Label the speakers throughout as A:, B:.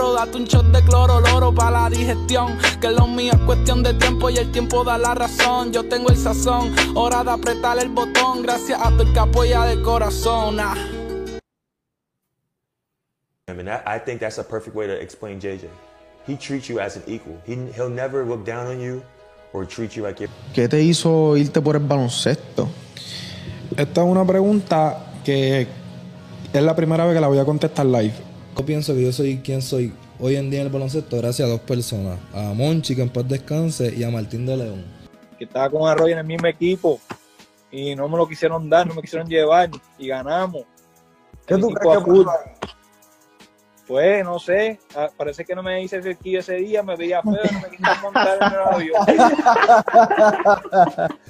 A: oro. Date un shot de cloro, loro para la digestión. Que lo mío es cuestión de tiempo y el tiempo da la razón. Yo tengo el sazón, hora de apretar el botón. Gracias a tu el que apoya de corazón. Ah.
B: I mean, I, I think that's a perfect way to explain JJ. He treats you as an equal. He, he'll never look down on you or treat you like.
C: ¿Qué te hizo irte por el baloncesto?
D: Esta es una pregunta que es la primera vez que la voy a contestar live.
E: Yo pienso que yo soy quien soy hoy en día en el baloncesto gracias a dos personas. A Monchi, que en paz descanse, y a Martín de León.
F: que estaba con Arroyo en el mismo equipo y no me lo quisieron dar, no me quisieron llevar y ganamos.
D: ¿Qué
F: El
D: tú crees que?
F: Pues no sé, ah, parece que no me hice cerquillo ese día, me veía feo, no me quisieron montar en el avión.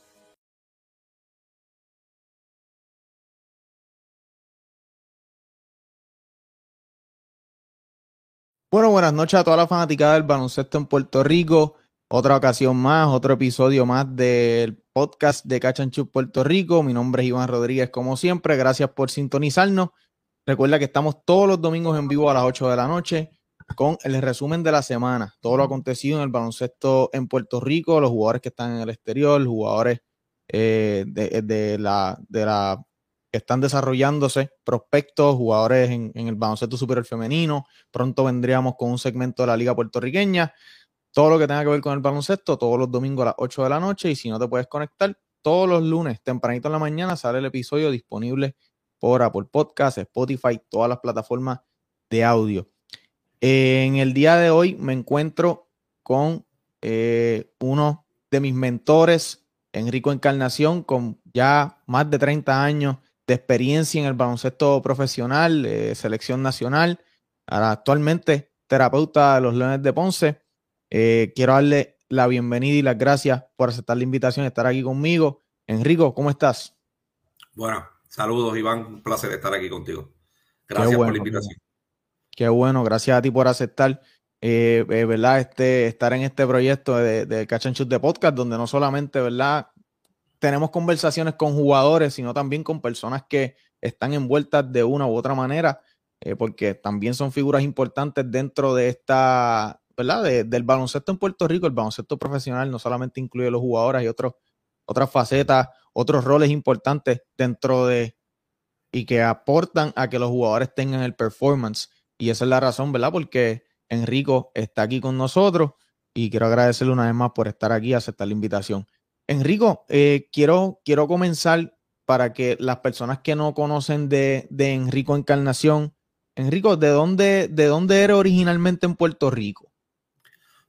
C: Bueno, buenas noches a toda la fanaticada del baloncesto en Puerto Rico. Otra ocasión más, otro episodio más del podcast de Cachanchu Puerto Rico. Mi nombre es Iván Rodríguez, como siempre. Gracias por sintonizarnos. Recuerda que estamos todos los domingos en vivo a las 8 de la noche con el resumen de la semana. Todo lo acontecido en el baloncesto en Puerto Rico, los jugadores que están en el exterior, jugadores eh, de la, de la que están desarrollándose, prospectos, jugadores en, el baloncesto superior femenino. Pronto vendríamos con un segmento de la Liga Puertorriqueña. Todo lo que tenga que ver con el baloncesto, todos los domingos a las 8 de la noche. Y si no te puedes conectar, todos los lunes, tempranito en la mañana, sale el episodio disponible por Apple Podcast, Spotify, todas las plataformas de audio. En el día de hoy me encuentro con eh, uno de mis mentores, Enrico Encarnación, con ya más de 30 años de experiencia en el baloncesto profesional, eh, selección nacional, ahora actualmente terapeuta de los Leones de Ponce. Eh, quiero darle la bienvenida y las gracias por aceptar la invitación de estar aquí conmigo. Enrico, ¿cómo estás?
G: Bueno, saludos Iván, un placer estar aquí contigo. Gracias
C: bueno,
G: por la invitación.
C: Qué bueno, gracias a ti por aceptar, eh, eh, ¿verdad? Este, estar en este proyecto de, de Catch and Shoot de podcast, donde no solamente, ¿verdad? Tenemos conversaciones con jugadores, sino también con personas que están envueltas de una u otra manera, eh, porque también son figuras importantes dentro de esta, ¿verdad? De- del baloncesto en Puerto Rico. El baloncesto profesional no solamente incluye a los jugadores y otros, otras facetas, otros roles importantes dentro de y que aportan a que los jugadores tengan el performance. Y esa es la razón, ¿verdad? Porque Enrico está aquí con nosotros y quiero agradecerle una vez más por estar aquí y aceptar la invitación. Enrico, eh, quiero, quiero comenzar para que las personas que no conocen de, de Enrico Encarnación, Enrico, ¿de dónde, ¿de dónde eres originalmente en Puerto Rico?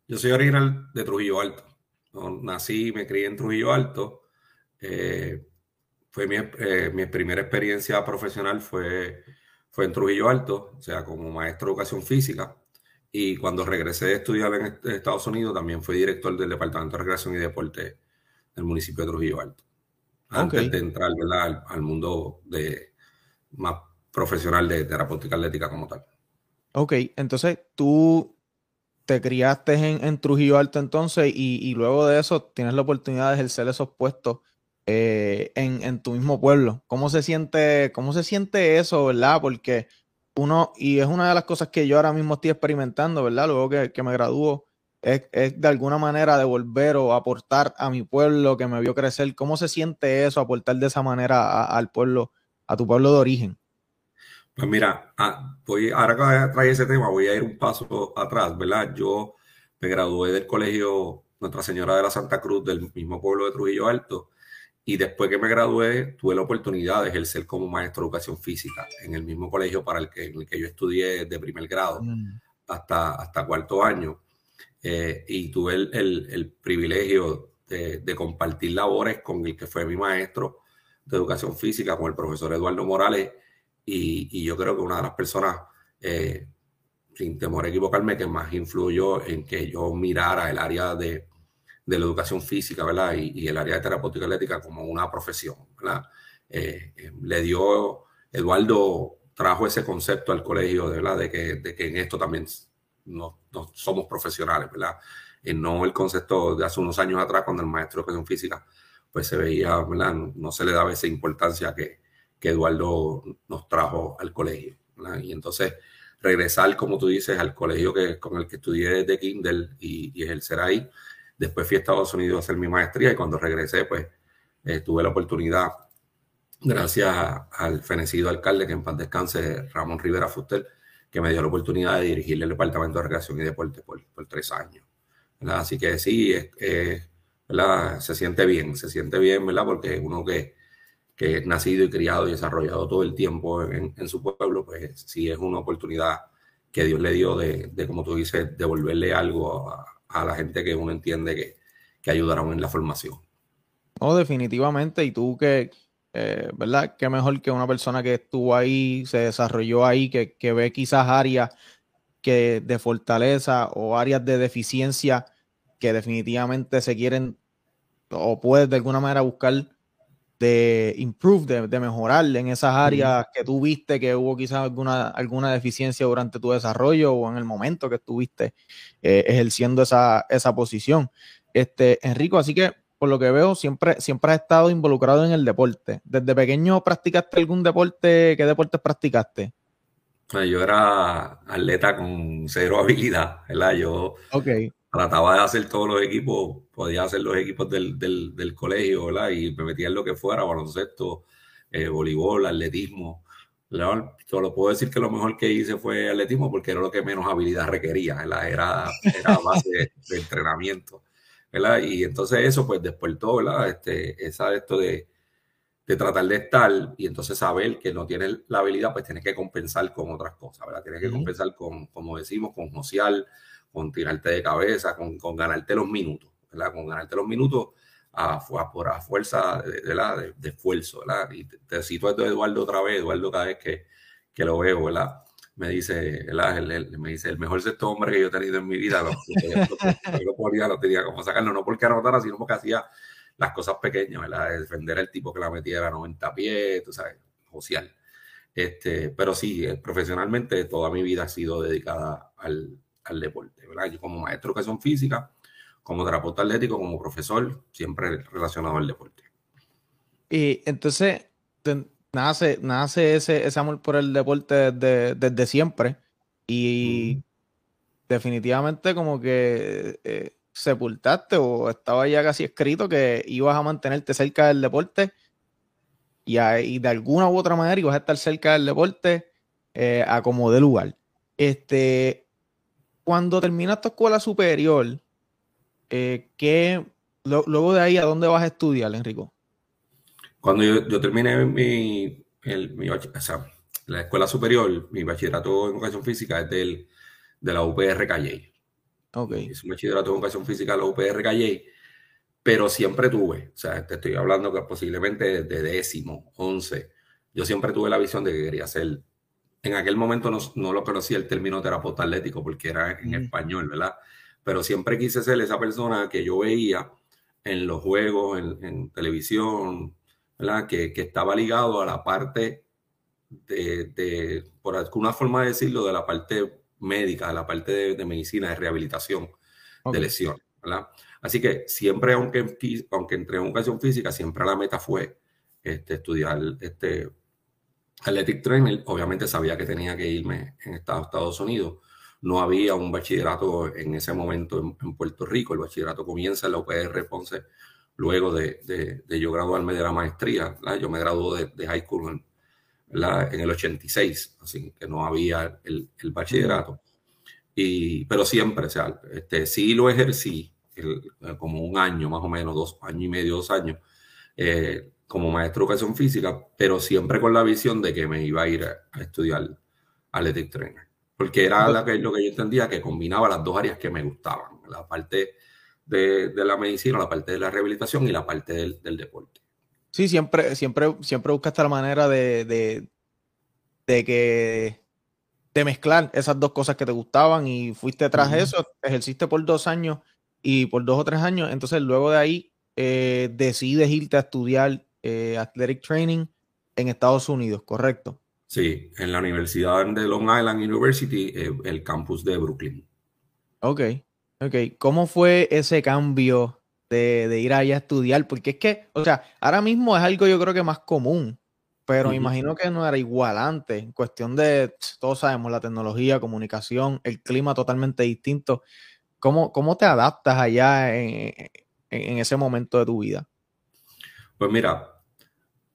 G: Yo soy original de Trujillo Alto. Nací y me crié en Trujillo Alto. Eh, fue mi, eh, mi primera experiencia profesional fue, fue en Trujillo Alto, o sea, como maestro de educación física. Y cuando regresé de estudiar en est- Estados Unidos, también fui director del Departamento de Recreación y Deporte del municipio de Trujillo Alto. Antes de entrar ¿verdad? al, al mundo de, más profesional de terapéutica atlética como tal.
C: Ok, entonces tú te criaste en, en Trujillo Alto entonces y, y luego de eso tienes la oportunidad de ejercer esos puestos eh, en, en tu mismo pueblo. ¿Cómo se siente, cómo se siente eso, verdad? Porque uno, y es una de las cosas que yo ahora mismo estoy experimentando, ¿verdad? Luego que, que me gradúo, es, es de alguna manera devolver o aportar a mi pueblo que me vio crecer. ¿Cómo se siente eso, aportar de esa manera a- al pueblo, a tu pueblo de origen?
G: Pues mira, ah, voy, ahora que trae ese tema, voy a ir un paso atrás, ¿verdad? Yo me gradué del colegio Nuestra Señora de la Santa Cruz del mismo pueblo de Trujillo Alto y después que me gradué tuve la oportunidad de ejercer como maestro de educación física en el mismo colegio para el que, en el que yo estudié de primer grado hasta, hasta cuarto año. Eh, y tuve el, el- el privilegio de, de compartir labores con el que fue mi maestro de educación física, con el profesor Eduardo Morales, y, y yo creo que una de las personas eh, sin temor a equivocarme, que más influyó en que yo mirara el área de, de la educación física, ¿verdad? Y, el área de terapéutica atlética como una profesión, ¿verdad? Eh, eh, le dio, Eduardo trajo ese concepto al colegio, ¿verdad? De que, de que en esto también no, somos profesionales, ¿verdad? Y no el concepto de hace unos años atrás, cuando el maestro de educación física, pues se veía, ¿verdad? No, se le daba esa importancia que, que Eduardo nos trajo al colegio, ¿verdad? Y entonces regresar, como tú dices, al colegio que, con el que estudié desde Kindle y, y ejercer ahí, Después fui a Estados Unidos a hacer mi maestría y cuando regresé, pues eh, tuve la oportunidad, gracias al fenecido alcalde, que en paz descanse, Ramón Rivera Fuster, que me dio la oportunidad de dirigir el Departamento de Recreación y Deporte por, tres años. Así que sí, se siente bien, se siente bien, ¿verdad? Porque uno que, que es nacido y criado y desarrollado todo el tiempo en, su pueblo, pues sí es una oportunidad que Dios le dio de, como tú dices, devolverle algo a, a la gente que uno entiende que, que ayudaron en la formación.
C: No, definitivamente. Y tú que, eh, ¿verdad? Qué mejor que una persona que estuvo ahí, se desarrolló ahí, que, que ve quizás áreas que de fortaleza o áreas de deficiencia que definitivamente se quieren o puedes de alguna manera buscar de improve, de, mejorar en esas áreas que tú viste que hubo quizás alguna, alguna deficiencia durante tu desarrollo o en el momento que estuviste eh, ejerciendo esa, esa posición. Este, Enrico, así que por lo que veo, siempre, siempre has estado involucrado en el deporte. ¿Desde pequeño practicaste algún deporte? ¿Qué deportes practicaste?
G: Yo era atleta con cero habilidad, ¿verdad? Yo
C: okay
G: trataba de hacer todos los equipos, podía hacer los equipos del, del, colegio, ¿verdad? Y me metía en lo que fuera, baloncesto, eh, voleibol, atletismo. Yo lo puedo decir que lo mejor que hice fue atletismo porque era lo que menos habilidad requería, ¿verdad? Era, era base de, entrenamiento, ¿verdad? Y entonces eso pues despertó, ¿verdad? Este, esa esto de, de tratar de estar y entonces saber que no tienes la habilidad, pues tienes que compensar con otras cosas, ¿verdad? Tienes que compensar con, como decimos, con social, con tirarte de cabeza, con, con ganarte los minutos, ¿verdad? Con ganarte los minutos a, a por a fuerza de, de, de, esfuerzo, ¿verdad? Y te, cito a Eduardo otra vez, Eduardo cada vez que, que lo veo, ¿verdad? Me dice. El, me dice, el mejor sexto hombre que yo he tenido en mi vida, lo, lo, ponía, lo tenía como sacarlo, no porque anotara, sino porque hacía las cosas pequeñas, ¿verdad? defender al tipo que la metiera a 90 pies, tú sabes, social. Este, pero sí, eh, profesionalmente toda mi vida ha sido dedicada al, al deporte, ¿verdad? Yo como maestro de educación física, como terapeuta atlético, como profesor, siempre relacionado al deporte.
C: Y entonces nace, nace ese, ese amor por el deporte desde, siempre y definitivamente como que eh, sepultaste o estaba ya casi escrito que ibas a mantenerte cerca del deporte y, y de alguna u otra manera ibas a estar cerca del deporte eh, a como de lugar. Este, cuando terminas tu escuela superior, eh, ¿qué, luego de ahí, ¿a dónde vas a estudiar, Enrico?
G: Cuando yo, terminé mi, la escuela superior, mi bachillerato en educación física es del, de la UPR Calle.
C: Okay.
G: Es un bachillerato en educación física de la UPR Calle, pero siempre tuve, o sea, te estoy hablando que posiblemente de décimo, once, yo siempre tuve la visión de que quería ser en aquel momento no, lo conocía el término terapeuta atlético porque era en español, ¿verdad? Pero siempre quise ser esa persona que yo veía en los juegos, en, televisión, ¿verdad? Que, estaba ligado a la parte de, por alguna forma de decirlo, de la parte médica, de la parte de, medicina, de rehabilitación, de lesión, ¿verdad? Así que siempre, aunque, aunque entré en educación física, siempre la meta fue este, estudiar este, Athletic Trainer, obviamente sabía que tenía que irme en Estados, Unidos. No había un bachillerato en ese momento en, Puerto Rico. El bachillerato comienza en la UPR Ponce luego de, de, yo graduarme de la maestría. Yo me gradué de, high school en, en, el 86, así que no había el, bachillerato. Y, pero siempre, o sea, este, sí lo ejercí como un año, más o menos, dos años y medio, dos años. Eh, como maestro de educación física, pero siempre con la visión de que me iba a ir a, estudiar athletic trainer, porque era lo que, yo entendía que combinaba las dos áreas que me gustaban, la parte de, la medicina, la parte de la rehabilitación y la parte del, deporte.
C: Sí, siempre, siempre, siempre buscaste la manera de, de, que de mezclar esas dos cosas que te gustaban y fuiste tras
G: Ujú.
C: eso, ejerciste por dos años y por dos o tres años, entonces luego de ahí eh, decides irte a estudiar eh, athletic training en Estados Unidos, ¿correcto?
G: Sí, en la Universidad de Long Island University, eh, el campus de Brooklyn.
C: Ok, ok. ¿Cómo fue ese cambio de, de ir allá a estudiar? Porque es que, o sea, ahora mismo es algo yo creo que más común, pero me imagino que no era igual antes, en cuestión de, todos sabemos, la tecnología, comunicación, el clima totalmente distinto. ¿Cómo, cómo te adaptas allá en, en- en ese momento de tu vida?
G: Pues mira,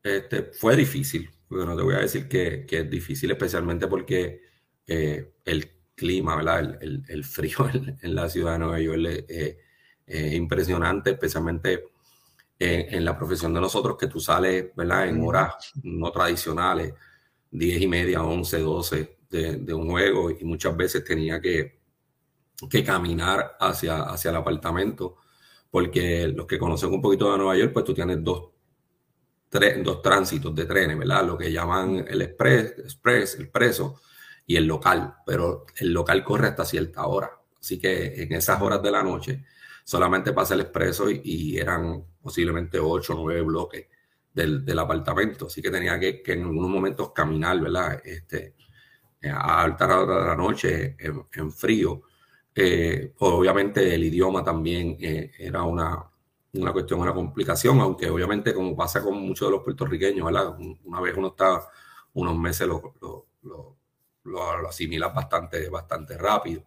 G: este, fue difícil, porque no te voy a decir que, que es difícil, especialmente porque eh, el clima, ¿verdad? El, el- el frío en, en la ciudad de Nueva York es eh, eh, impresionante, especialmente en, en la profesión de nosotros, que tú sales, ¿verdad? En horas no tradicionales, 10 y media, 11, 12 de, de un juego, y muchas veces tenía que, que caminar hacia, hacia el apartamento, porque los que conocen un poquito de Nueva York, pues tú tienes dos tre- dos tránsitos de trenes, ¿verdad? Lo que llaman el express, express, el preso y el local, pero el local corre hasta cierta hora. Así que en esas horas de la noche solamente pasa el expreso y, eran posiblemente ocho o nueve bloques del, del apartamento. Así que tenía que, que en algunos momentos caminar, ¿verdad? Este, a alta hora de la noche, en, frío. Eh, obviamente el idioma también eh, era una, una cuestión, una complicación, aunque obviamente como pasa con muchos de los puertorriqueños, ¿verdad? Un- Una vez uno está unos meses lo, lo, lo- lo asimilas bastante, bastante rápido.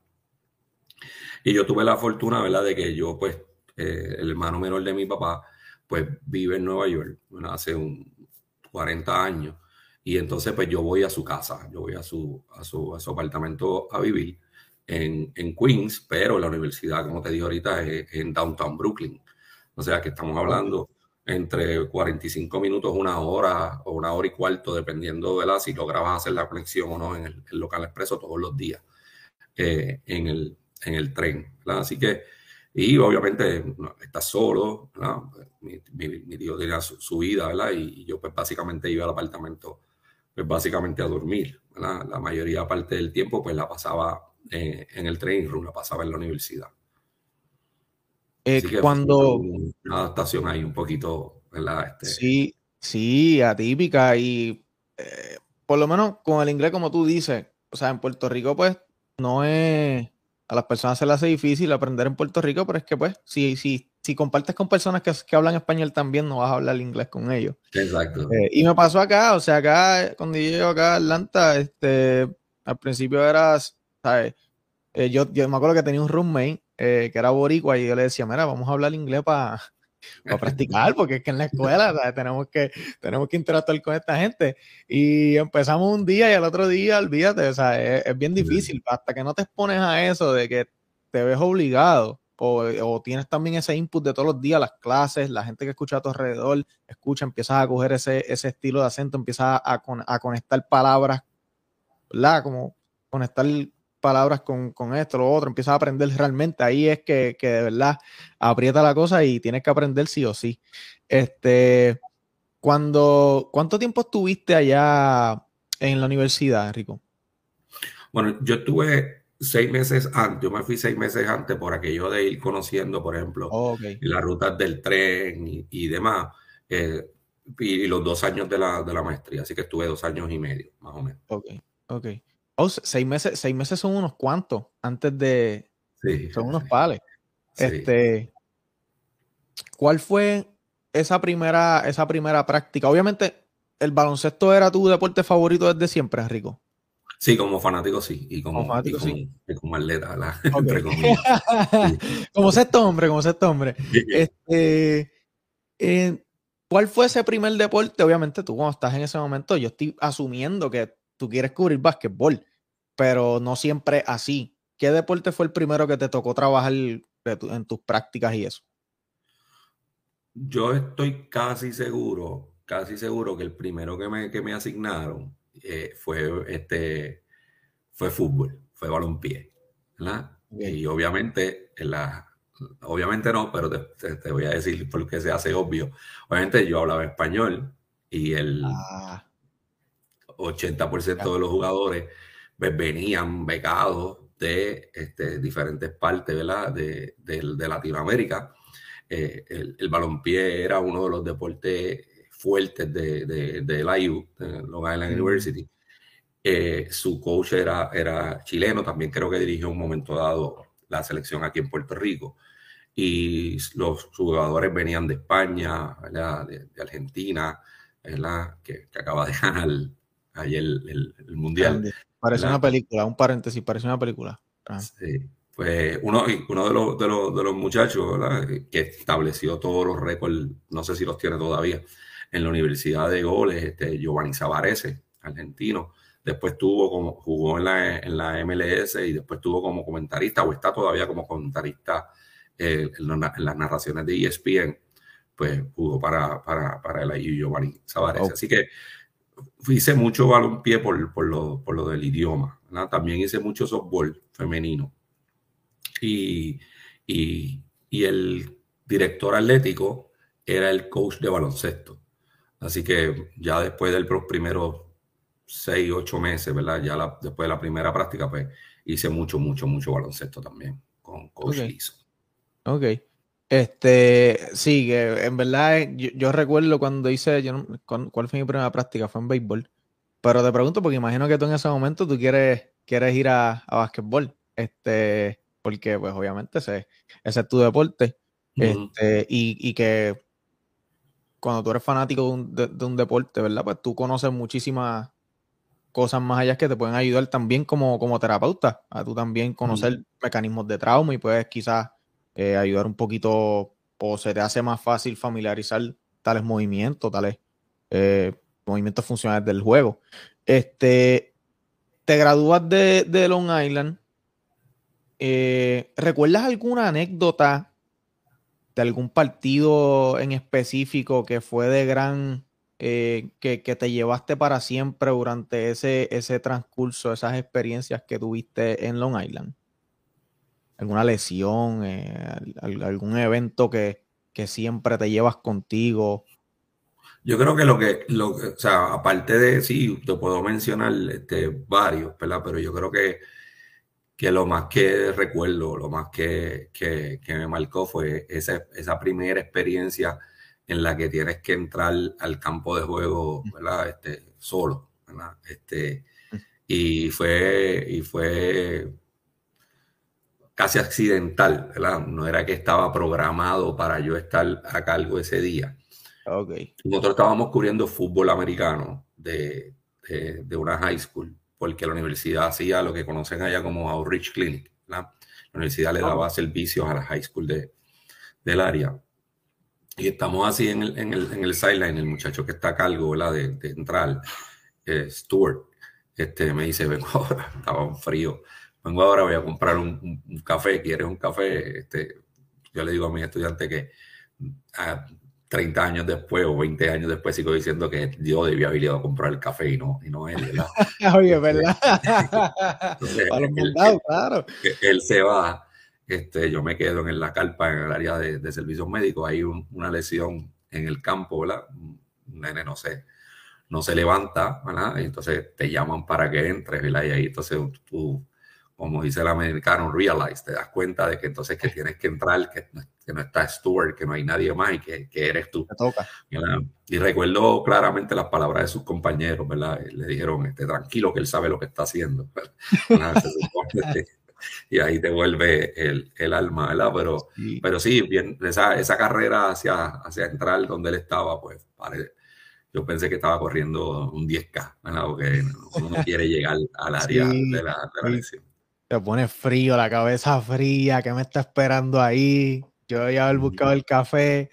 G: Y yo tuve la fortuna, ¿verdad? De que yo, pues, eh, el hermano menor de mi papá, pues vive en Nueva York, ¿verdad? Hace un 40 años. Y entonces, pues yo voy a su casa, yo voy a su, a su, a su apartamento a vivir en, en Queens, pero la universidad, como te dije ahorita, es en Downtown Brooklyn. O sea que estamos hablando entre 45 minutos, una hora o una hora y cuarto, dependiendo de la si lograbas hacer la conexión o no en el, el local expreso todos los días eh, en, el, en el tren. ¿verdad? Así que, y obviamente no, estás solo. Mi, mi- mi tío tenía su, su vida, ¿verdad? Y, y yo pues básicamente iba al apartamento, pues básicamente a dormir, ¿verdad? La mayoría parte del tiempo pues la pasaba eh, en el training room, la pasaba en la universidad.
C: Eh, cuando,
G: una adaptación ahí un poquito, ¿verdad? Este,
C: Sí, sí, atípica y eh, por lo menos con el inglés como tú dices, o sea, en Puerto Rico pues no es, a las personas se les hace difícil aprender en Puerto Rico, pero es que pues si, si, si compartes con personas que, que hablan español también no vas a hablar inglés con ellos.
G: Exacto.
C: Eh, y me pasó acá, o sea, acá cuando yo llego acá a Atlanta, este, al principio era, ¿sabes? Eh, yo, yo me acuerdo que tenía un roommate eh, que era boricua y yo le decía, mira, vamos a hablar inglés para practicar, porque es que en la escuela ¿sabes? tenemos que tenemos que interactuar con esta gente. Y empezamos un día y al otro día, olvídate, o sea, es, es bien difícil, hasta que no te expones a eso de que te ves obligado. O, o tienes también ese input de todos los días, las clases, la gente que escucha a tu alrededor, escucha, empiezas a coger ese, ese estilo de acento, empiezas a, con- a conectar palabras, ¿verdad? Como conectar palabras con, con esto, lo otro, empiezas a aprender realmente. Ahí es que, que de verdad aprieta la cosa y tienes que aprender sí o sí. Este, cuando, ¿cuánto tiempo estuviste allá en la universidad, Rico?
G: Bueno, yo estuve seis meses antes, yo me fui seis meses antes por aquello de ir conociendo, por ejemplo,
C: Ok,
G: las rutas del tren y, y demás, eh, y, los dos años de la, de la maestría, así que estuve dos años y medio, más o menos.
C: ok, ok. Oh, se- seis meses, seis meses son unos cuantos antes de,
G: Sí,
C: son unos pales.
G: sí.
C: Este, ¿cuál fue esa primera, esa primera práctica? Obviamente, el baloncesto era tu deporte favorito desde siempre, Rico.
G: Sí, como fanático sí, y como,
C: Como fanático,
G: y como,
C: sí.
G: y como atleta, ¿verdad?
C: Ok.
G: Entre comillas.
C: como sexto hombre, como sexto hombre. Este, eh, ¿cuál fue ese primer deporte? Obviamente tú cuando estás en ese momento, yo estoy asumiendo que tú quieres cubrir básquetbol, pero no siempre así. ¿Qué deporte fue el primero que te tocó trabajar en tus prácticas y eso?
G: Yo estoy casi seguro, casi seguro que el primero que me, que me asignaron eh, fue, este, fue fútbol, fue balompié. Y obviamente, en la, obviamente no, pero te, te- te voy a decir porque se hace obvio. Obviamente yo hablaba español y el
C: Ah,
G: 80% de los jugadores pues venían becados de este, diferentes partes De, de, Latinoamérica. Eh, el, el, balompié era uno de los deportes fuertes de, de, de LIU, Long Island University. Eh, su coach era, era chileno, también creo que dirigió un momento dado la selección aquí en Puerto Rico. Y los jugadores venían de España, de, Argentina, Que, que, acaba de ganar ahí el, el, Mundial.
C: Parece una película, un paréntesis, parece una película.
G: Ah. Sí. Pues uno, uno de, los, de, los, de los muchachos que estableció todos los récords, no sé si los tiene todavía, en la Universidad de Goles, este, Giovanni Zavarese, argentino. Después tuvo como, jugó en la, en la MLS y después tuvo como comentarista, o está todavía como comentarista eh, en, las narraciones de ESPN, pues jugó para, para, para el Giovanni Zavarese. Así que hice mucho balonpié por, por, lo, por lo del idioma. También hice mucho softball femenino. Y, y, y el director atlético era el coach de baloncesto. Así que ya después de los primeros seis, ocho meses, ¿verdad? Ya después de la primera práctica, pues hice mucho, mucho, mucho baloncesto también con Coach
C: okay. Ok. Este, sí, que en verdad yo, recuerdo cuando hice, yo ¿cuál fue mi primera práctica? Fue en béisbol. Pero te pregunto porque imagino que tú en ese momento tú quieres, quieres ir a, a básquetbol. Este, porque pues obviamente ese, ese es tu deporte. Este, y, y que cuando tú eres fanático de un, deporte, ¿verdad? Pues tú conoces muchísimas cosas más allá que te pueden ayudar también como, como terapeuta, a tú también conocer mecanismos de trauma y puedes quizás eh, ayudar un poquito o se te hace más fácil familiarizar tales movimientos, tales eh, movimientos funcionales del juego. Este, te gradúas de, de Long Island. Eh, ¿Recuerdas alguna anécdota de algún partido en específico que fue de gran, eh, que, te llevaste para siempre durante ese, ese transcurso, esas experiencias que tuviste en Long Island? ¿Alguna lesión, eh, algún evento que, que siempre te llevas contigo?
G: Yo creo que lo que, lo, o sea, aparte de, sí, te puedo mencionar este, varios, ¿verdad? Pero yo creo que que lo más que recuerdo, lo más que, que, me marcó fue esa, esa, primera experiencia en la que tienes que entrar al campo de juego, ¿verdad? Este, solo, ¿verdad? Este, y fue, y fue casi accidental, ¿verdad? No era que estaba programado para yo estar a cargo ese día.
C: Okay.
G: Nosotros estábamos cubriendo fútbol americano de, de, de una high school porque la universidad hacía lo que conocen allá como Outreach Clinic. La universidad le daba servicios a la high school de, del área. Y estamos así en el, en el, en el sideline, el muchacho que está a cargo De, de entrar, eh, Stuart, este, me dice, vengo ahora, estaba un frío, vengo ahora, voy a comprar un, café, ¿quieres un café? Este, yo le digo a mi estudiante que ah, 30 años después o 20 años después sigo diciendo que yo debía haber ido a comprar el café y no, y no él, ¿verdad?
C: Oye, ¿verdad? Entonces,
G: él,
C: claro.
G: él, se va, este, yo me quedo en la carpa, en el área de, de servicios médicos, hay una lesión en el campo, ¿verdad? Un nene, no sé, no se levanta, ¿verdad? Y entonces te llaman para que entres, ¿verdad? Y ahí entonces tú como dice el americano, realize, te das cuenta de que entonces que tienes que entrar, que, que no está Stuart, que no hay nadie más y que, que eres tú.
C: toca.
G: Y recuerdo claramente las palabras de sus compañeros, ¿verdad? Le dijeron, este, tranquilo, que él sabe lo que está haciendo. y ahí te vuelve el, el alma, ¿verdad? Pero sí, pero sí bien, esa, esa carrera hacia, hacia entrar donde él estaba, pues yo pensé que estaba corriendo un 10K, ¿verdad? Porque uno no quiere llegar al área de la, de la lesión.
C: Te pone frío, la cabeza fría, ¿qué me está esperando ahí? Yo a haber buscado el café.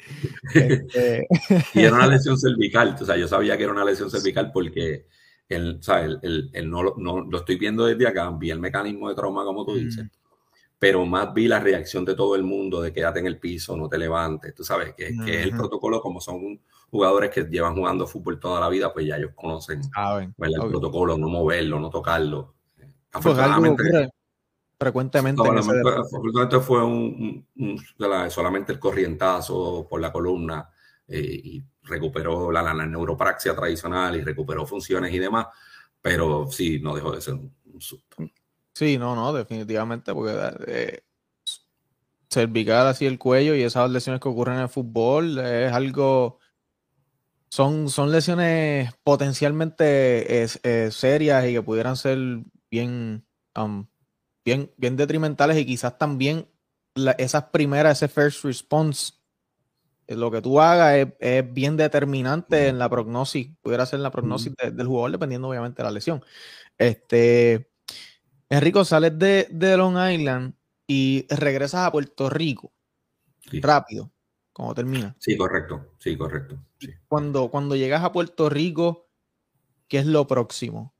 G: Este... y era una lesión cervical, o sea, yo sabía que era una lesión cervical porque el, o sea, el, no, no, lo estoy viendo desde acá, vi el mecanismo de trauma como tú dices, mm. pero más vi la reacción de todo el mundo de quédate en el piso, no te levantes, tú sabes que, que es el protocolo como son jugadores que llevan jugando fútbol toda la vida, pues ya ellos conocen el protocolo, no moverlo, no tocarlo.
C: Afortunadamente, frecuentemente.
G: No, fue un, solamente el corrientazo por la columna eh, y recuperó la, la, neuropraxia tradicional y recuperó funciones y demás, pero sí, no dejó de ser un, susto.
C: Sí, no, no, definitivamente, porque eh, cervical así el cuello y esas lesiones que ocurren en el fútbol es algo son, son lesiones potencialmente eh, serias y que pudieran ser bien, um, bien, bien detrimentales y quizás también esas primeras, ese first response, eh, lo que tú hagas es, bien determinante en la prognosis, pudiera ser la prognosis del jugador, dependiendo obviamente de la lesión. Este, Enrico, sales de, de Long Island y regresas a Puerto Rico rápido cuando termina.
G: Sí, correcto, sí, correcto.
C: Cuando, cuando llegas a Puerto Rico, ¿qué es lo próximo?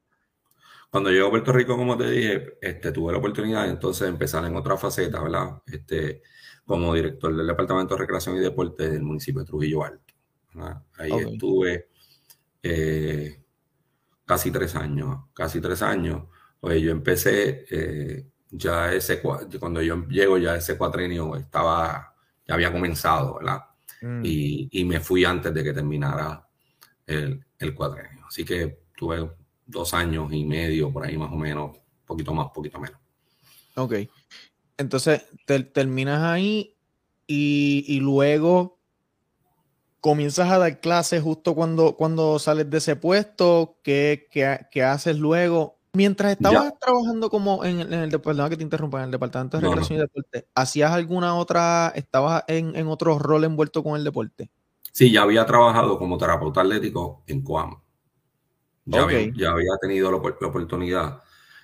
G: Cuando llego a Puerto Rico, como te dije, este, tuve la oportunidad de entonces empezar en otra faceta, ¿verdad? Este, como director del Departamento de Recreación y Deporte del municipio de Trujillo Alto. Ahí estuve eh, casi tres años, casi tres años. Oye, yo empecé eh, ya ese, cuando yo llego ya ese cuatrenio estaba ya había comenzado, ¿verdad? Mm. Y, me fui antes de que terminara el, el cuadrenio. Así que tuve dos años y medio por ahí más o menos, poquito más, poquito menos.
C: Ok. Entonces, te, terminas ahí y, luego comienzas a dar clases justo cuando, cuando sales de ese puesto. ¿Qué, qué haces luego? Mientras estabas trabajando como en, el departamento que te interrumpa, en el departamento de recreación y deporte, ¿hacías alguna otra, estabas en, otro rol envuelto con el deporte?
G: Sí, ya había trabajado como terapeuta atlético en Coamo. Ya, había, tenido la, oportunidad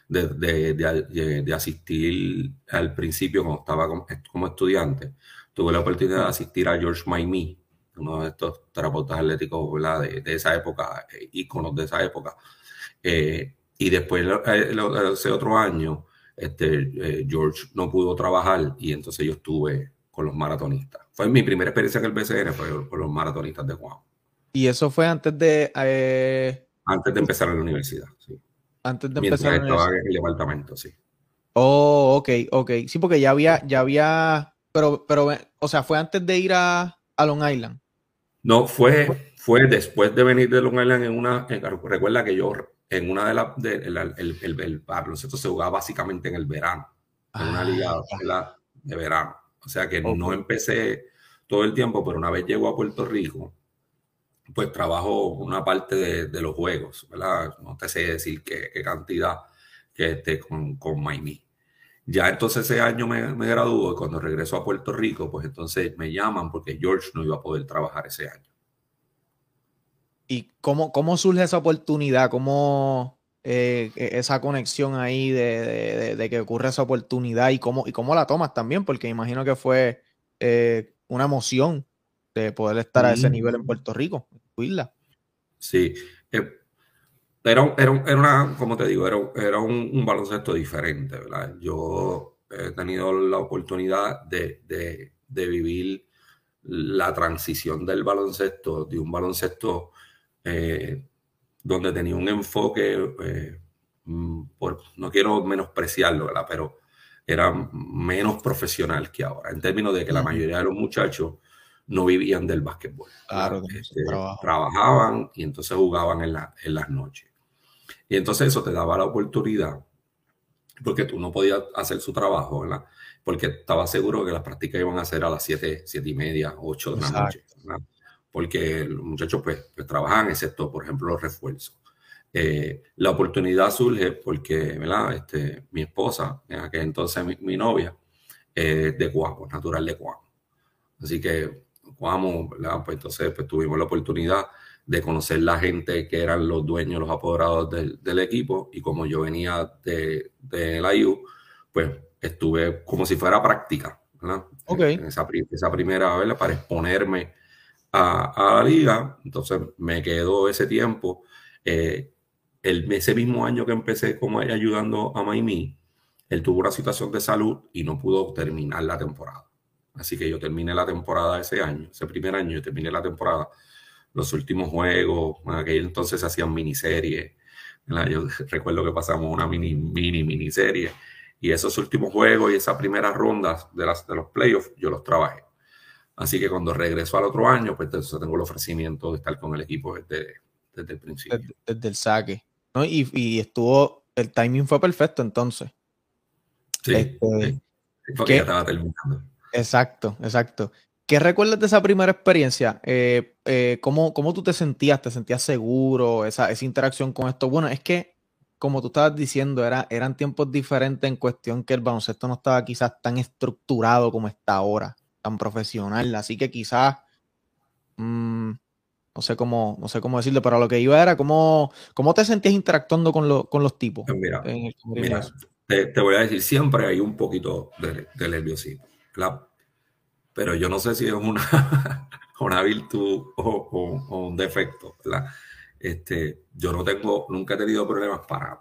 G: de, asistir al principio cuando estaba como, estudiante. Tuve la oportunidad de asistir a George Maimí, uno de estos terapeutas atléticos De, de, esa época, eh, íconos de esa época. Eh, y después, eh, hace otro año, este, eh, George no pudo trabajar y entonces yo estuve con los maratonistas. Fue mi primera experiencia en el BCN, fue con los maratonistas de Juan.
C: ¿Y eso fue antes de...? Eh,
G: antes de empezar en la universidad, sí.
C: Antes de empezar en
G: estaba en el departamento, sí.
C: Oh, ok, ok. Sí, porque ya había, ya había... Pero, pero, o sea, ¿fue antes de ir a, a Long Island?
G: No, fue, fue después de venir de Long Island en una... recuerda que yo en una de las, el, el, el, el baloncesto se jugaba básicamente en el verano, en una liga ah. de verano. O sea que no empecé todo el tiempo, pero una vez llego a Puerto Rico, pues trabajo una parte de, de los juegos, ¿verdad? No te sé decir qué, qué cantidad que esté con, con Miami. Ya entonces ese año me, me graduó y cuando regreso a Puerto Rico, pues entonces me llaman porque George no iba a poder trabajar ese año.
C: ¿Y cómo, cómo surge esa oportunidad? ¿Cómo eh, e, esa conexión ahí de, que ocurre esa oportunidad y cómo, y cómo la tomas también? Porque imagino que fue eh, una emoción de poder estar a ese nivel en Puerto Rico,
G: Sí. Eh, era, era, una, como te digo, era, era un, baloncesto diferente, ¿verdad? Yo he tenido la oportunidad de, de vivir la transición del baloncesto, de un baloncesto eh, donde tenía un enfoque, eh, mm, por, no quiero menospreciarlo, ¿verdad? pero era menos profesional que ahora, en términos de que la mayoría de los muchachos no vivían del básquetbol. Este, trabajaban y entonces jugaban en, en las noches. Y entonces eso te daba la oportunidad, porque tú no podías hacer su trabajo, ¿verdad? Porque estaba seguro que las prácticas iban a ser a las 7, 7 y media, 8 de la noche porque los muchachos pues, pues, trabajan, excepto, por ejemplo, los refuerzos. Eh, la oportunidad surge porque, ¿verdad? Este, mi esposa, en aquel entonces mi, novia, es de Cuamo, natural de Cuamo. Así que Cuamo, ¿verdad? Pues entonces pues, tuvimos la oportunidad de conocer la gente que eran los dueños, los apoderados del, del equipo, y como yo venía de, de la IU, pues estuve como si fuera práctica, ¿verdad? En esa, esa primera, ¿verdad? Para exponerme a, la liga, entonces me quedó ese tiempo. Eh, el, ese mismo año que empecé como ayudando a Miami, él tuvo una situación de salud y no pudo terminar la temporada. Así que yo terminé la temporada ese año, ese primer año, yo terminé la temporada. Los últimos juegos, en aquel entonces se hacían miniseries. Yo recuerdo que pasamos una mini, mini, miniserie. Y esos últimos juegos y esas primeras rondas de, las, de los playoffs, yo los trabajé. Así que cuando regreso al otro año, pues entonces tengo el ofrecimiento de estar con el equipo desde, desde el principio.
C: Desde, el saque. ¿no? Y, y, estuvo, el timing fue perfecto entonces.
G: Sí,
C: Este,
G: sí. ya estaba terminando.
C: Exacto, exacto. ¿Qué recuerdas de esa primera experiencia? Eh, eh, ¿cómo, cómo tú te sentías? ¿Te sentías seguro? Esa, esa interacción con esto. Bueno, es que, como tú estabas diciendo, era, eran tiempos diferentes en cuestión que el baloncesto no estaba quizás tan estructurado como está ahora, tan profesional. Así que quizás, mm, no sé cómo, no sé cómo decirlo, pero lo que iba era cómo, cómo te sentías interactuando con, lo- con los tipos.
G: Mira,
C: en el camerino
G: Mira,
C: eso.
G: te, te voy a decir, siempre hay un poquito de, de nerviosismo, ¿verdad? Pero yo no sé si es una, una virtud o, o- o un defecto, ¿verdad? Este, yo no tengo, nunca he tenido problemas para,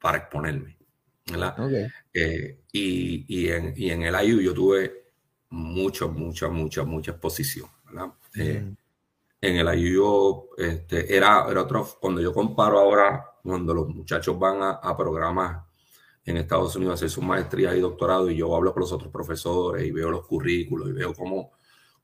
G: para exponerme, ¿verdad?
C: Ok.
G: Eh, y, y en, y en el IU yo tuve mucha, mucha, mucha, mucha exposición, ¿verdad? Eh,
C: Mm.
G: en el IU yo, este, era, era otro, cuando yo comparo ahora, cuando los muchachos van a, a programas en Estados Unidos hacer sus maestrías y doctorado y yo hablo con los otros profesores y veo los currículos y veo cómo,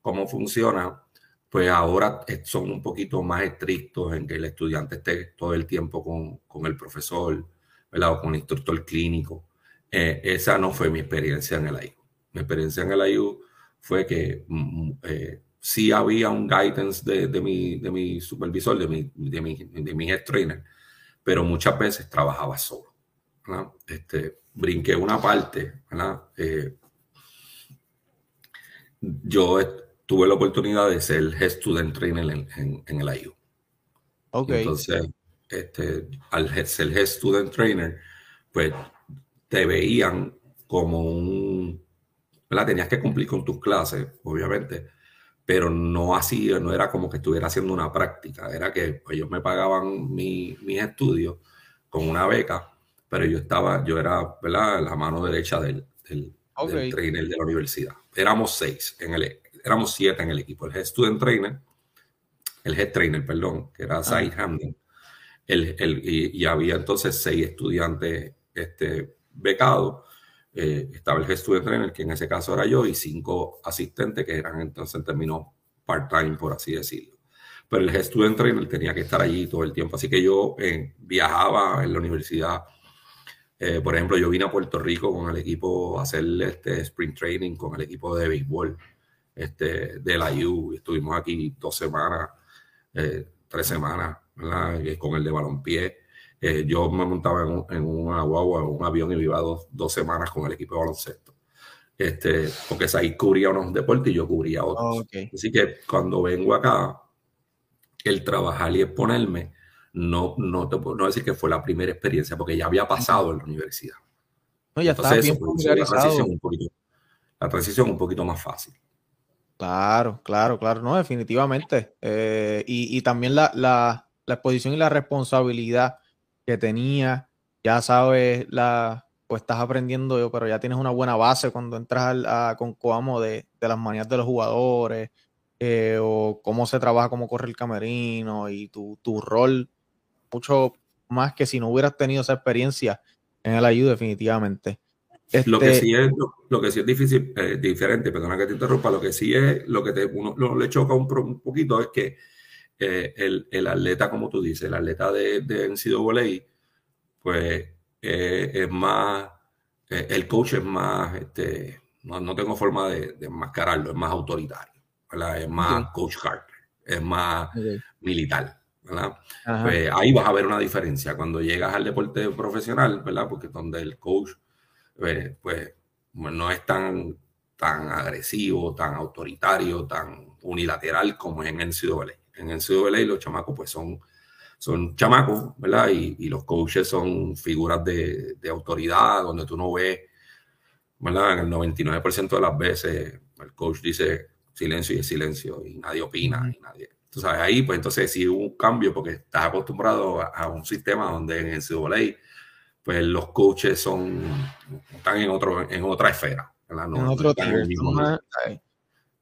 G: cómo funciona, pues ahora eh, son un poquito más estrictos en que el estudiante esté todo el tiempo con, con el profesor. O con el instructor clínico. Eh, esa no fue mi experiencia en el IU. Mi experiencia en el IU fue que mm, eh, sí había un guidance de, de mi, de mi supervisor, de mi, de mi, de mi trainer, pero muchas veces trabajaba solo. ¿Verdad? Este, brinqué una parte, ¿verdad? Eh, yo tuve la oportunidad de ser head student trainer en, en- en el IU.
C: Ok.
G: Entonces, este, al ser head student trainer, pues te veían como un, ¿verdad? Tenías que cumplir con tus clases, obviamente, pero no así, no era como que estuviera haciendo una práctica, era que pues, ellos me pagaban mi- mis estudios con una beca, pero yo estaba, yo era, ¿verdad? La mano derecha del, del,
C: Ok.
G: del trainer de la universidad. Éramos seis, en el, éramos siete en el equipo, el head student trainer, el head trainer, perdón, que era Said Hamden, el, el- y, y había entonces seis estudiantes este, becados. Eh, estaba el head student trainer, que en ese caso era yo, y cinco asistentes que eran entonces en términos part-time, por así decirlo. Pero el head student trainer tenía que estar allí todo el tiempo. Así que yo eh, viajaba en la universidad. Eh, por ejemplo, yo vine a Puerto Rico con el equipo a hacer este sprint training con el equipo de béisbol este, de la U. Estuvimos aquí dos semanas, eh, tres semanas, ¿verdad? Eh, con el de balompié. Eh, yo me montaba en, un, en una guagua, en un avión y iba dos, dos semanas con el equipo de baloncesto. Este, porque ahí cubría unos deportes y yo cubría otros.
C: Ok.
G: Así que cuando vengo acá, el trabajar y exponerme, no, no te puedo no decir que fue la primera experiencia, porque ya había pasado en la universidad.
C: No, ya
G: Entonces eso
C: bien
G: la transición un poquito, la transición un poquito más fácil.
C: Claro, claro, claro, no, definitivamente. Eh, y, y también la, la, la exposición y la responsabilidad que tenía, ya sabes, la, pues estás aprendiendo, pero ya tienes una buena base cuando entras al- a, con Coamo de, de las manías de los jugadores, eh, o cómo se trabaja, cómo corre el camerino y tu, tu rol, mucho más que si no hubieras tenido esa experiencia en el ayuda, definitivamente.
G: Lo que
C: Este,
G: sí es, lo, lo que sí es difícil, eh, diferente, perdona que te interrumpa, lo que sí es, lo que te, uno lo- le choca un, poquito es que eh, el, el atleta, como tú dices, el atleta de, de NCAA, pues eh, es más, eh, el coach es más, este, no, no tengo forma de, de enmascararlo, es más autoritario, ¿verdad? Es más coach Carter, es más militar, Pues ahí vas a ver una diferencia cuando llegas al deporte profesional, ¿verdad? Porque donde el coach, eh, pues, no es tan, tan agresivo, tan autoritario, tan unilateral como es en NCAA. En NCAA los chamacos, pues, son, son chamacos, ¿verdad? Y, y los coaches son figuras de, de autoridad, donde tú no ves, ¿verdad? En el 99% de las veces el coach dice silencio y es silencio y nadie opina y nadie. Tú sabes, ahí pues entonces sí hubo un cambio porque estás acostumbrado a, a un sistema donde en el NCAA pues los coaches son, están en, otro, en otra esfera. No-
C: en
G: no
C: otro.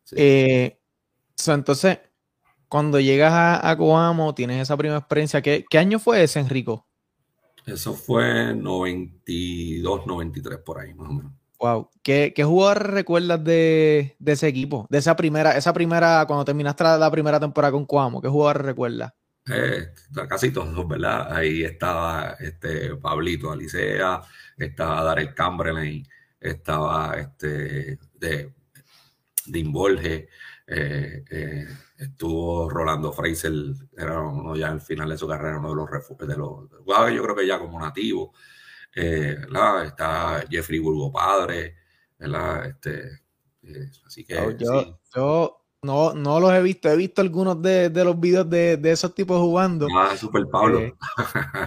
G: Sí.
C: Eh, so, entonces, cuando llegas a, a Coamo, tienes esa primera experiencia. ¿Qué, qué año fue ese, Enrico?
G: Eso fue 92, 93 por ahí, más o menos.
C: Wow. ¿Qué, qué jugador recuerdas de, ese equipo? De esa primera, esa primera, cuando terminaste la, primera temporada con Coamo, ¿qué jugador recuerdas?
G: eh, casi todos, ¿verdad? Ahí estaba este Pablito Alicea, estaba Darel Camberlain, estaba este de Dean Borges, eh, eh, estuvo Rolando Fraser, era uno ya al final de su carrera, uno de los refugios de los, yo creo que ya como nativo, ¿verdad? está Jeffrey Burgo Padre, ¿verdad? Este, así que
C: yo, yo no, no los he visto. He visto algunos de, de los videos de, de, esos tipos jugando.
G: Ah, Super Pablo.
C: Eh,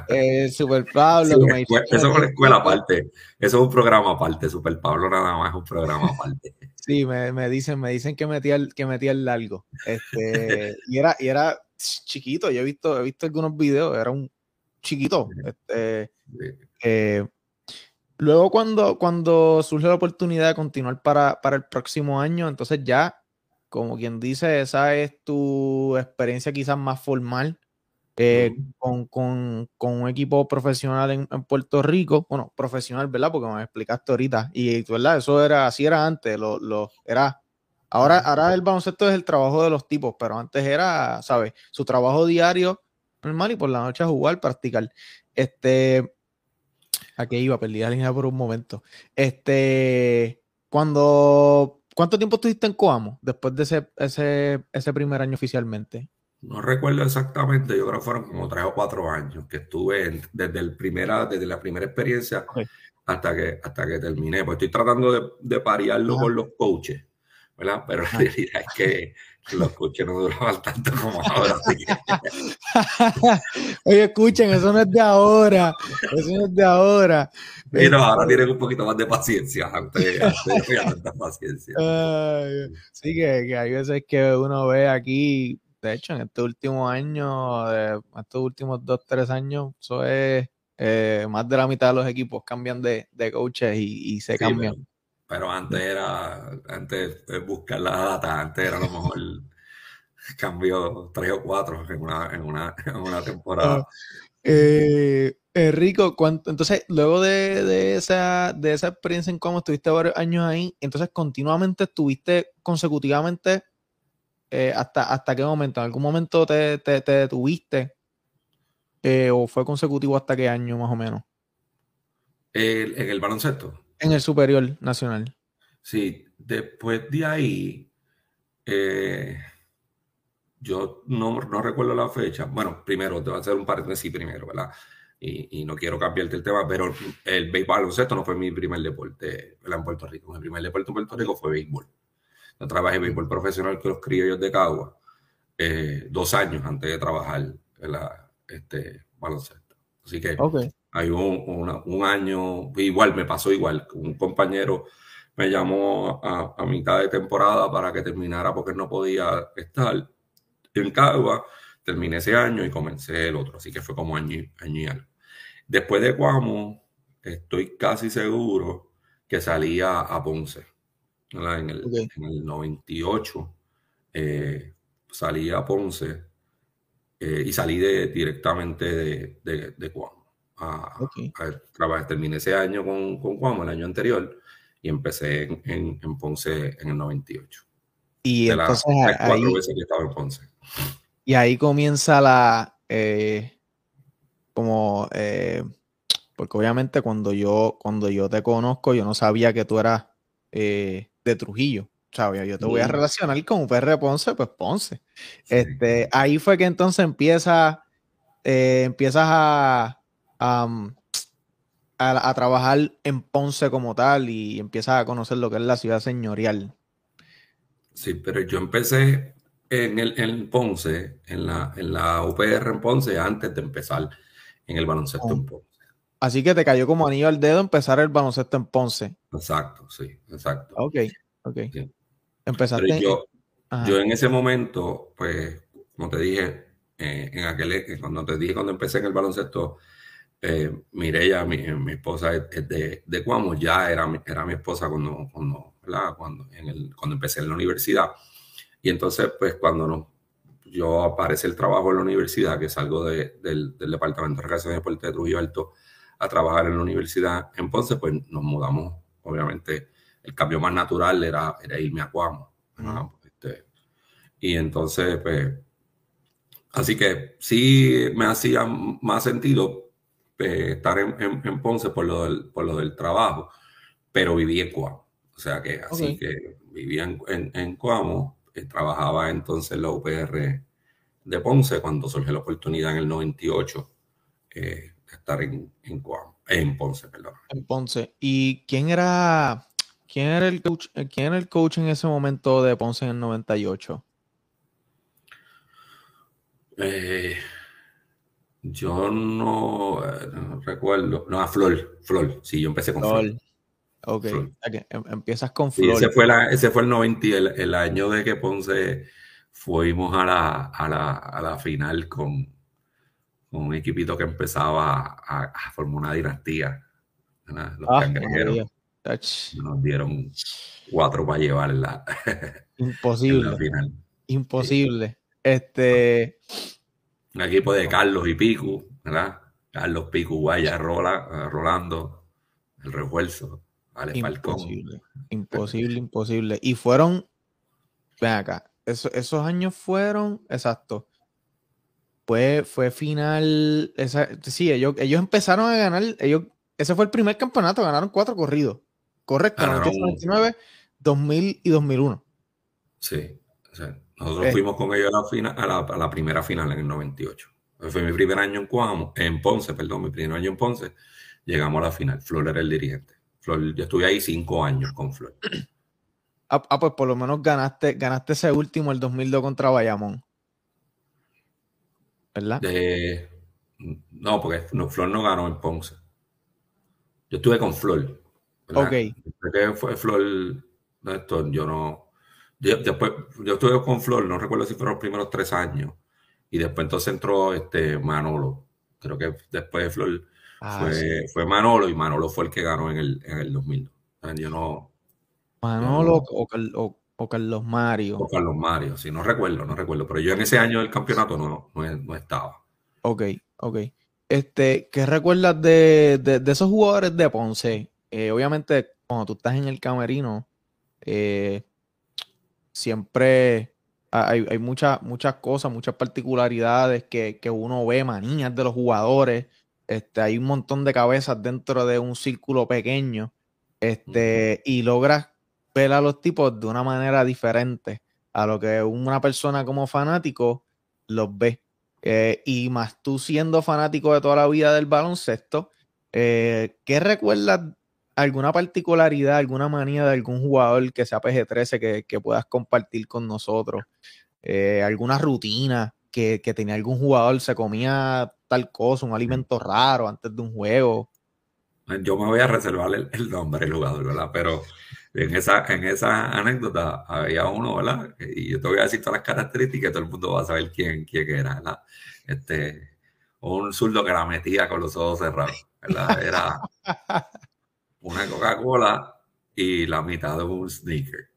C: eh, Super Pablo.
G: Sí, eso es una escuela aparte. Eso es un programa aparte. Super Pablo nada más es un programa aparte.
C: Sí, me, me dicen, me dicen que metía el, que metía el largo. Este, y era, y era chiquito. Yo he visto, he visto algunos videos. Era un chiquito. Este, eh, luego cuando, cuando surge la oportunidad de continuar para, para el próximo año, entonces ya como quien dice, esa es tu experiencia quizás más formal eh, con, con, con, un equipo profesional en, Puerto Rico. Bueno, profesional, ¿verdad? Porque me explicaste ahorita. Y, ¿verdad? Eso era, así era antes. Lo, lo, era, ahora, ahora el baloncesto es el trabajo de los tipos, pero antes era, ¿sabes? Su trabajo diario normal y por la noche a jugar, practicar. Este, aquí iba, perdí la línea por un momento. Este, cuando ¿Cuánto tiempo estuviste en Coamo después de ese, ese, ese primer año oficialmente?
G: No recuerdo exactamente, yo creo que fueron como tres o cuatro años que estuve desde, el primera, desde la primera experiencia hasta, que, hasta que terminé. Pues estoy tratando de, de parearlo con los coaches, ¿verdad? Pero la realidad es que los coaches no duraban tanto como ahora.
C: Oye, escuchen, eso no es de ahora, eso no es de ahora.
G: Pero ahora tienen un poquito más de paciencia. Antes, tanta paciencia.
C: sí, que, hay veces que uno ve aquí, de hecho, en este último año, de estos últimos dos, tres años, eso es eh, más de la mitad de los equipos cambian de, de coaches y, se cambian.
G: Pero, antes era, antes de buscar la data, antes era a lo mejor cambio tres o cuatro en una, en una, en una temporada. Ah,
C: eh, eh, Rico, entonces, luego de, esa, de esa experiencia en cómo estuviste varios años ahí, entonces continuamente estuviste consecutivamente eh, hasta, hasta qué momento, ¿en algún momento te, te, detuviste? Eh, ¿O fue consecutivo hasta qué año más o menos?
G: ¿En el baloncesto?
C: En el superior nacional.
G: Sí, después de ahí, yo no, no, recuerdo la fecha. Bueno, primero, te voy a hacer un paréntesis primero, ¿verdad? y, no quiero cambiarte el tema, pero el béisbol baloncesto no fue mi primer deporte en Puerto Rico. Mi primer deporte en Puerto Rico fue béisbol. Yo trabajé en béisbol profesional con los criollos de Cagua eh, dos años antes de trabajar en la, este, baloncesto. Así que hay un, un, año, igual me pasó igual, un compañero me llamó a, a, mitad de temporada para que terminara porque no podía estar en Cagua. Terminé ese año y comencé el otro, así que fue como año, año y algo. Después de Cuamo, estoy casi seguro que salía a Ponce. En el, 98 eh, salí a Ponce eh, y salí de, directamente de, de, de Cuamo. A, terminé ese año con, con Cuamo, el año anterior, y empecé en, en, Ponce en el 98.
C: Y entonces cuatro
G: veces que estaba en Ponce.
C: Y ahí comienza la, eh, como, eh, porque obviamente cuando yo, cuando yo te conozco, yo no sabía que tú eras eh, de Trujillo. ¿sabes? Yo te voy a relacionar con PR Ponce, pues Ponce. Este, ahí fue que entonces empieza, eh, empiezas a, a, a, trabajar en Ponce como tal y empiezas a conocer lo que es la ciudad señorial.
G: Sí, pero yo empecé en, el, en Ponce, en la, en la UPR en Ponce, antes de empezar en el baloncesto en Ponce.
C: Así que te cayó como anillo al dedo empezar el baloncesto en Ponce.
G: Exacto, sí, exacto.
C: Ok, ok. Empezaste.
G: yo, yo en ese momento, pues, como te dije, eh, en aquel, eh, cuando te dije cuando empecé en el baloncesto, eh, Mireya, mi, mi esposa de, de Cuamo, ya era, era mi esposa cuando, cuando, cuando, en el, cuando empecé en la universidad. Y entonces, pues, cuando no, yo aparece el trabajo en la universidad, que salgo de, del, del, Departamento de Recreación y Deporte de Trujillo Alto a trabajar en la universidad en Ponce, pues nos mudamos. Obviamente, el cambio más natural era, era irme a Cuamo. Este, y entonces, pues, Así que sí me hacía más sentido eh, estar en, Ponce por lo, del, por lo del trabajo, pero viví en Cuamo. O sea que así que vivía en, en, Cuamo, eh, trabajaba entonces en la UPR de Ponce cuando surgió la oportunidad en el 98 eh, de estar en, en, Cuamo, en Ponce, perdón.
C: En Ponce. ¿Y quién era, quién era el coach, quién era el coach en ese momento de Ponce en el 98?
G: Eh, yo no, recuerdo. No, a Flor. Flor. Sí, yo empecé con Flor.
C: Ok. Em, empiezas con Flor.
G: ese, fue ese fue el 90, el, año de que Ponce fuimos a la, a la, final con, un equipito que empezaba a, formar una dinastía. Los ah, cangrejeros. Nos dieron cuatro para llevarla.
C: Imposible. Imposible. Este.
G: Un equipo de Carlos y Pico, ¿verdad? Carlos Pico, Guaya, Rola, Rolando, el refuerzo, vale,
C: imposible, Imposible, imposible. Y fueron, ven acá, esos años fueron, exacto. Fue, fue final, esa, sí, ellos, ellos empezaron a ganar, ellos, ese fue el primer campeonato, ganaron cuatro corridos. Correcto, 1999, 2000 y 2001.
G: Sí, o sea, nosotros eh. fuimos con ellos a la, final, a, la, primera final en el 98. Fue mi primer año en Cuamo, en Ponce, perdón, mi primer año en Ponce. Llegamos a la final. Flor era el dirigente. Flor, yo estuve ahí cinco años con Flor.
C: Ah, ah, pues por lo menos ganaste, ganaste ese último, el 2002 contra Bayamón. ¿Verdad?
G: no, porque Flor no ganó en Ponce. Yo estuve con Flor.
C: Ok.
G: Porque fue Flor, esto, yo no, yo, después, yo estuve con Flor, no recuerdo si fueron los primeros tres años. Y después entonces entró este Manolo. Creo que después de Flor ah, fue, Manolo y Manolo fue el que ganó en el, en el 2000. Yo no.
C: Manolo o, Carlos Mario.
G: O Carlos Mario, sí, no recuerdo, no recuerdo. Pero yo en ese año del campeonato no, no, estaba.
C: Ok, ok. Este, ¿Qué recuerdas de, de, esos jugadores de Ponce? Eh, obviamente, cuando tú estás en el camerino, eh, siempre hay, hay muchas, muchas cosas, muchas particularidades que, uno ve, manías de los jugadores. Este, hay un montón de cabezas dentro de un círculo pequeño. Este, y logras ver a los tipos de una manera diferente a lo que una persona como fanático los ve. Eh, y más tú siendo fanático de toda la vida del baloncesto, eh, ¿qué recuerdas alguna particularidad, alguna manía de algún jugador que sea PG-13 que, puedas compartir con nosotros? Eh, ¿Alguna rutina que, tenía algún jugador? ¿Se comía tal cosa, un alimento raro antes de un juego?
G: Yo me voy a reservar el, nombre del jugador, ¿verdad? Pero en esa, en esa anécdota había uno, ¿verdad? Y yo te voy a decir todas las características y todo el mundo va a saber quién, quién era, ¿verdad? Este, un zurdo que la metía con los ojos cerrados, ¿verdad? Era una Coca-Cola y la mitad de un sneaker.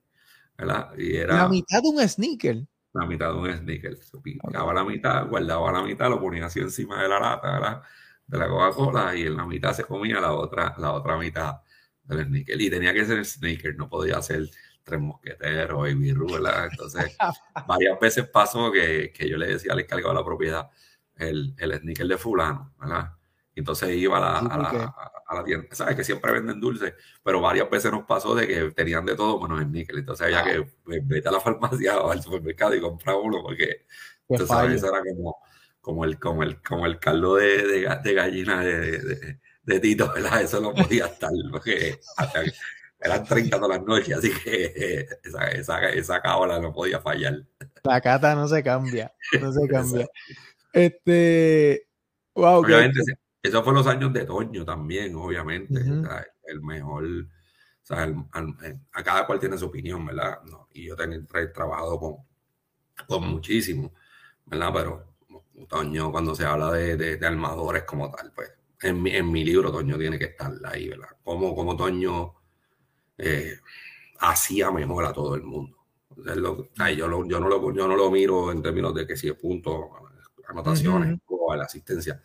G: ¿verdad? Y era,
C: la mitad de un sneaker.
G: La mitad de un sneaker. Picaba la mitad, guardaba la mitad, lo ponía así encima de la lata ¿verdad? de la Coca-Cola y en la mitad se comía la otra, la otra mitad del sneaker. Y tenía que ser sneaker, no podía ser tres mosqueteros y birru, ¿verdad? Entonces, varias veces pasó que, que, yo le decía al encargado de la propiedad el, el sneaker de fulano, ¿verdad? Entonces iba a la, a, la, tienda. Sabes que siempre venden dulces, pero varias veces nos pasó de que tenían de todo menos el níquel. Entonces había que pues, vete a la farmacia o al supermercado y comprar uno porque tú sabes, eso era como, como, el, como, el, como el caldo de, de, gallina de, de, Tito, ¿verdad? Eso no podía estar porque eran 30 todas las noches, así que esa, esa, esa cábala no podía fallar.
C: La cata no se cambia, no se cambia. este, wow,
G: Obviamente, eso fue los años de Toño también, obviamente. el mejor, o sea, a cada cual tiene su opinión, ¿verdad? y yo he trabajado con, con muchísimo, ¿verdad? Pero Toño, cuando se habla de, de, armadores como tal, pues en mi, en mi, libro Toño tiene que estar ahí, ¿verdad? Como, como Toño eh, hacía mejor a todo el mundo. yo, yo, no lo, yo no lo miro en términos de que si es punto, anotaciones, la asistencia,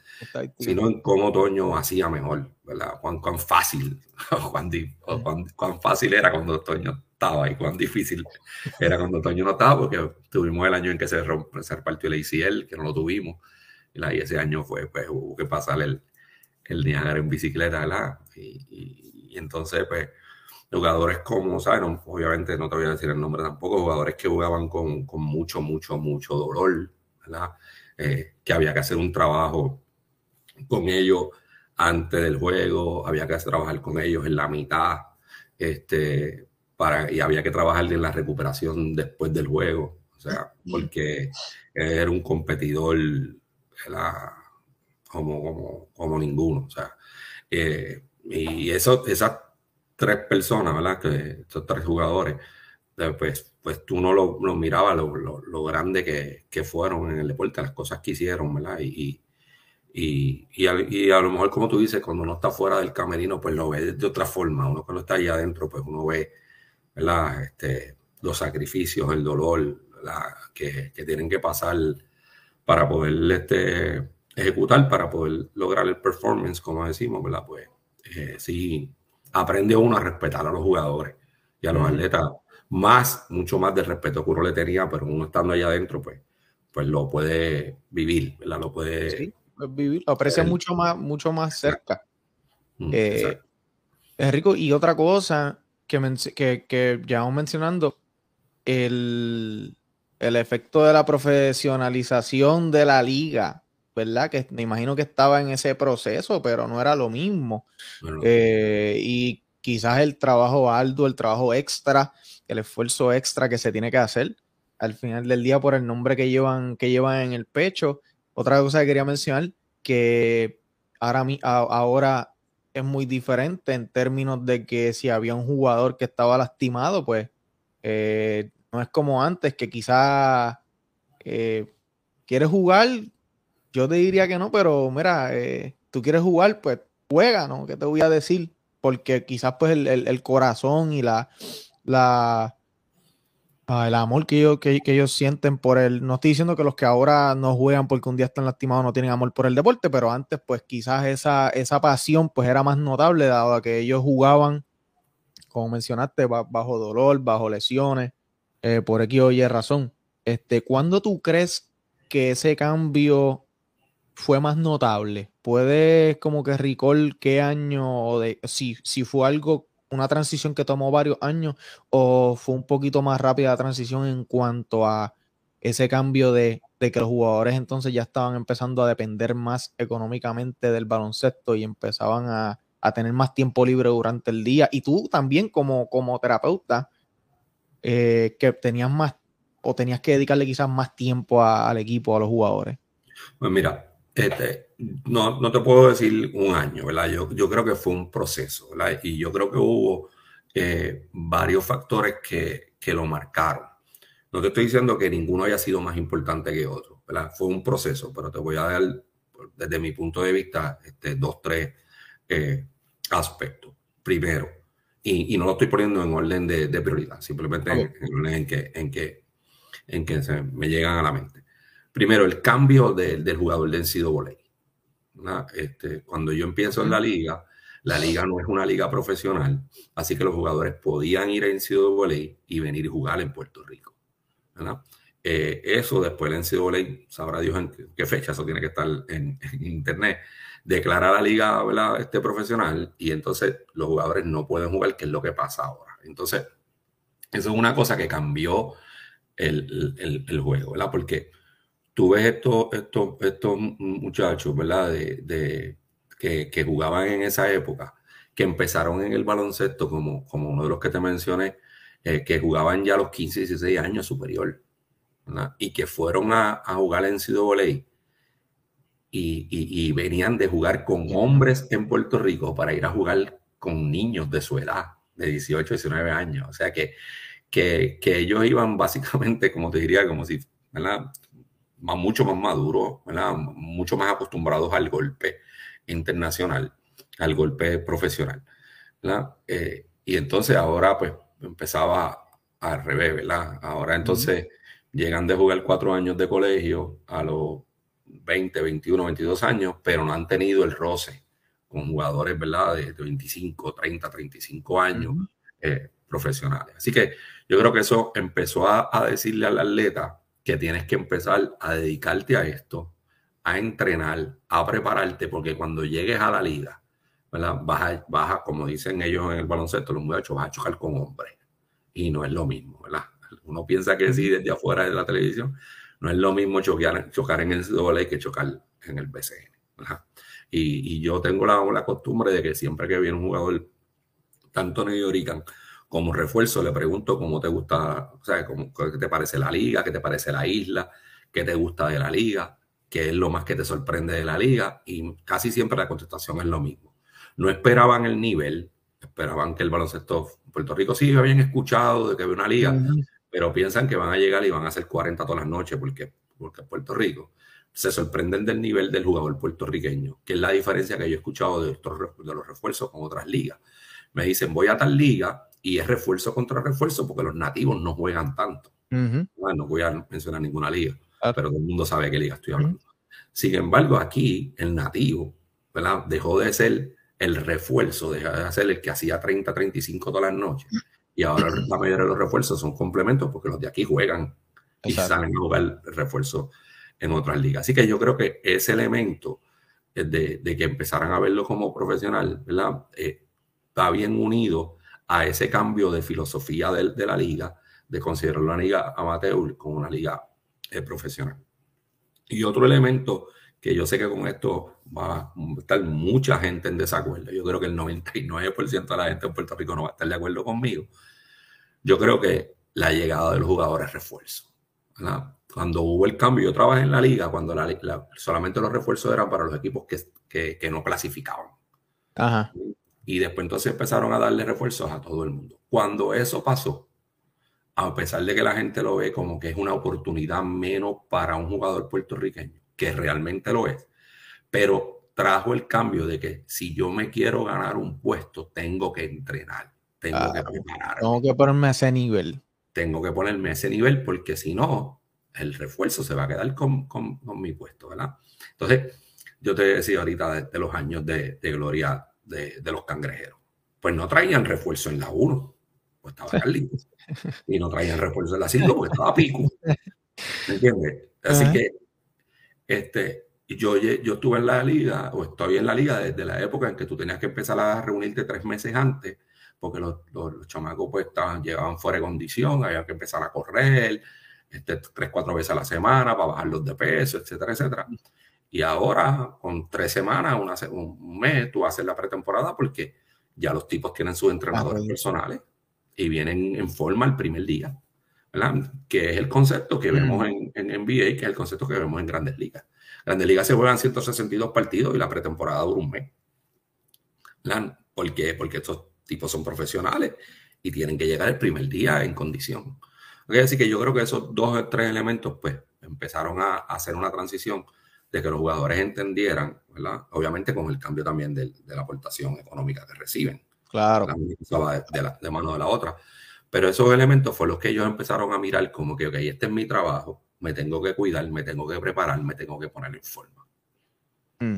G: sino en cómo Toño hacía mejor, ¿verdad? Cuán, cuán fácil, cuán, cuán, fácil era cuando Toño estaba y cuán difícil era cuando Toño no estaba, porque tuvimos el año en que se, rompe, se repartió el ACL, que no lo tuvimos, y ese año fue, pues hubo que pasar el, el Niagara en bicicleta, ¿verdad? Y, y, entonces, pues, jugadores como, ¿sabes? obviamente no te voy a decir el nombre tampoco, jugadores que jugaban con, con mucho, mucho, mucho dolor, ¿verdad? Eh, que había que hacer un trabajo con ellos antes del juego, había que trabajar con ellos en la mitad, este, para, y había que trabajar en la recuperación después del juego, o sea, porque era un competidor como, como, como ninguno, o sea, eh, y eso, esas tres personas, ¿verdad? Que estos tres jugadores, pues, pues tú no lo, lo mirabas, lo, lo, lo, grande que, que, fueron en el deporte, las cosas que hicieron, ¿verdad? Y, y, y, a, y, a, lo mejor, como tú dices, cuando uno está fuera del camerino, pues lo ve de otra forma. Uno cuando está ahí adentro, pues uno ve, ¿verdad? Este, los sacrificios, el dolor que, que, tienen que pasar para poder este, ejecutar, para poder lograr el performance, como decimos, ¿verdad? Pues eh, sí, aprende uno a respetar a los jugadores y a los atletas más, mucho más de respeto que uno le tenía, pero uno estando allá adentro, pues, pues lo puede vivir, ¿verdad? Lo puede
C: vivir, lo aprecia mucho más, mucho más cerca. Mm, eh, es rico. Y otra cosa que, que, que llevamos mencionando, el, el efecto de la profesionalización de la liga, ¿verdad? Que me imagino que estaba en ese proceso, pero no era lo mismo. Eh, y quizás el trabajo arduo, el trabajo extra, el esfuerzo extra que se tiene que hacer al final del día por el nombre que llevan, que llevan en el pecho. Otra cosa que quería mencionar, que ahora, ahora es muy diferente en términos de que si había un jugador que estaba lastimado, pues eh, no es como antes, que quizás eh, quieres jugar, yo te diría que no, pero mira, eh, tú quieres jugar, pues juega, ¿no? ¿Qué te voy a decir? Porque quizás pues el, corazón y la, la el amor que ellos, que, ellos sienten por el, no estoy diciendo que los que ahora no juegan porque un día están lastimados no tienen amor por el deporte, pero antes pues quizás esa, esa pasión pues era más notable dado a que ellos jugaban, como mencionaste, bajo dolor, bajo lesiones, eh, por aquí oye razón. Este, ¿Cuándo tú crees que ese cambio fue más notable? ¿Puedes como que recall qué año o de si, si fue algo, una transición que tomó varios años o fue un poquito más rápida la transición en cuanto a ese cambio de, de, que los jugadores entonces ya estaban empezando a depender más económicamente del baloncesto y empezaban a, a tener más tiempo libre durante el día. Y tú también como, como terapeuta, eh, que tenías más o tenías que dedicarle quizás más tiempo al equipo, a los jugadores.
G: Pues mira, este, no, no te puedo decir un año, ¿verdad? Yo, yo creo que fue un proceso, ¿verdad? Y yo creo que hubo eh, varios factores que, que lo marcaron. No te estoy diciendo que ninguno haya sido más importante que otro, ¿verdad? Fue un proceso, pero te voy a dar, desde mi punto de vista, este, dos, tres eh, aspectos. Primero, y, y, no lo estoy poniendo en orden de, de prioridad, simplemente en, en, orden en que, en que, en que se me llegan a la mente. Primero, el cambio del jugador de NCAA. Este, cuando yo empiezo en la liga, la liga no es una liga profesional, así que los jugadores podían ir a NCAA y venir y jugar en Puerto Rico. Eh, eso después el NCAA, sabrá Dios en qué fecha, eso tiene que estar en, internet, declara la liga Este profesional y entonces los jugadores no pueden jugar, que es lo que pasa ahora. Entonces, eso es una cosa que cambió el, el, el juego, ¿verdad? Porque tú ves estos, estos, estos muchachos, ¿verdad? De, que, jugaban en esa época, que empezaron en el baloncesto, como, como uno de los que te mencioné, eh, que jugaban ya a los 15, 16 años superior, ¿verdad? Y que fueron a, jugar en CWA y, y, y, venían de jugar con hombres en Puerto Rico para ir a jugar con niños de su edad, de 18, 19 años. O sea que, que, que ellos iban básicamente, como te diría, como si, ¿verdad? Mucho más maduros, mucho más acostumbrados al golpe internacional, al golpe profesional. Eh, y entonces ahora pues empezaba al revés, ¿verdad? Ahora entonces llegan de jugar cuatro años de colegio a los 20, 21, 22 años, pero no han tenido el roce con jugadores, ¿verdad? De, 25, 30, 35 años eh, profesionales. Así que yo creo que eso empezó a, a, decirle al atleta que tienes que empezar a dedicarte a esto, a entrenar, a prepararte, porque cuando llegues a la liga, ¿verdad? Vas a, vas a, como dicen ellos en el baloncesto, los muchachos, vas a chocar con hombres. Y no es lo mismo, ¿verdad? Uno piensa que sí desde afuera de la televisión, no es lo mismo chocar, chocar en el NCAA que chocar en el BCN. ¿verdad? Y, yo tengo la, la, costumbre de que siempre que viene un jugador, tanto York como refuerzo, le pregunto cómo te gusta, o sea, cómo, qué te parece la liga, qué te parece la isla, qué te gusta de la liga, qué es lo más que te sorprende de la liga. Y casi siempre la contestación es lo mismo. No esperaban el nivel, esperaban que el baloncesto Puerto Rico sí habían escuchado de que había una liga, pero piensan que van a llegar y van a hacer 40 todas las noches porque, porque Puerto Rico. Se sorprenden del nivel del jugador puertorriqueño, que es la diferencia que yo he escuchado de, estos, de los refuerzos con otras ligas. Me dicen, voy a tal liga y es refuerzo contra refuerzo porque los nativos no juegan tanto. Uh -huh. bueno, no voy a mencionar ninguna liga, ah. pero todo el mundo sabe de qué liga estoy hablando. Uh -huh. Sin embargo, aquí el nativo ¿verdad? dejó de ser el refuerzo, dejó de ser el que hacía 30, 35 todas las noches. Y ahora la mayoría de los refuerzos son complementos porque los de aquí juegan y Exacto. salen a jugar refuerzo en otras ligas. Así que yo creo que ese elemento de, de que empezaran a verlo como profesional, ¿verdad? Eh, está bien unido a ese cambio de filosofía de, de, la liga, de considerar una liga amateur como una liga eh, profesional. Y otro elemento que yo sé que con esto va a estar mucha gente en desacuerdo. Yo creo que el 99% de la gente en Puerto Rico no va a estar de acuerdo conmigo. Yo creo que la llegada de los jugadores refuerzo. ¿verdad? Cuando hubo el cambio, yo trabajé en la liga cuando la, la, solamente los refuerzos eran para los equipos que, que, que no clasificaban.
C: Ajá.
G: Y después entonces empezaron a darle refuerzos a todo el mundo. Cuando eso pasó, a pesar de que la gente lo ve como que es una oportunidad menos para un jugador puertorriqueño, que realmente lo es, pero trajo el cambio de que si yo me quiero ganar un puesto, tengo que entrenar, tengo
C: Ah,
G: que prepararme,
C: Tengo que ponerme a ese nivel.
G: tengo que ponerme a ese nivel, porque si no, el refuerzo se va a quedar con, con- con mi puesto, ¿verdad? Entonces, yo te decía ahorita de, de los años de, de gloria de, de los cangrejeros. Pues no traían refuerzo en la 1, pues estaba Carlitos. Y no traían refuerzo en la 5 porque estaba Pico. ¿Me entiendes? Así que este, yo, yo estuve en la liga, o estoy en la liga desde la época en que tú tenías que empezar a reunirte tres meses antes, porque los, los, los chamacos pues estaban, llegaban fuera de condición, había que empezar a correr, este, tres, cuatro veces a la semana para bajarlos de peso, etcétera, etcétera. Y ahora, con tres semanas, una un mes, tú haces la pretemporada porque ya los tipos tienen sus entrenadores
C: Ah,
G: personales y vienen en forma el primer día, ¿verdad? Que es el concepto que
C: Mm.
G: vemos en, en NBA, que es el concepto que vemos en Grandes Ligas. Grandes Ligas se juegan 162 partidos y la pretemporada dura un mes. ¿verdad? ¿Por qué? Porque estos tipos son profesionales y tienen que llegar el primer día en condición. Ok, Así que yo creo que esos dos o tres elementos, pues, empezaron a, a hacer una transición de que los jugadores entendieran, ¿verdad? Obviamente con el cambio también de, la aportación económica que reciben.
C: Claro.
G: La va de, de la- de mano de la otra. Pero esos elementos fue los que ellos empezaron a mirar como que, ok, este es mi trabajo, me tengo que cuidar, me tengo que preparar, me tengo que poner en forma.
C: Mm.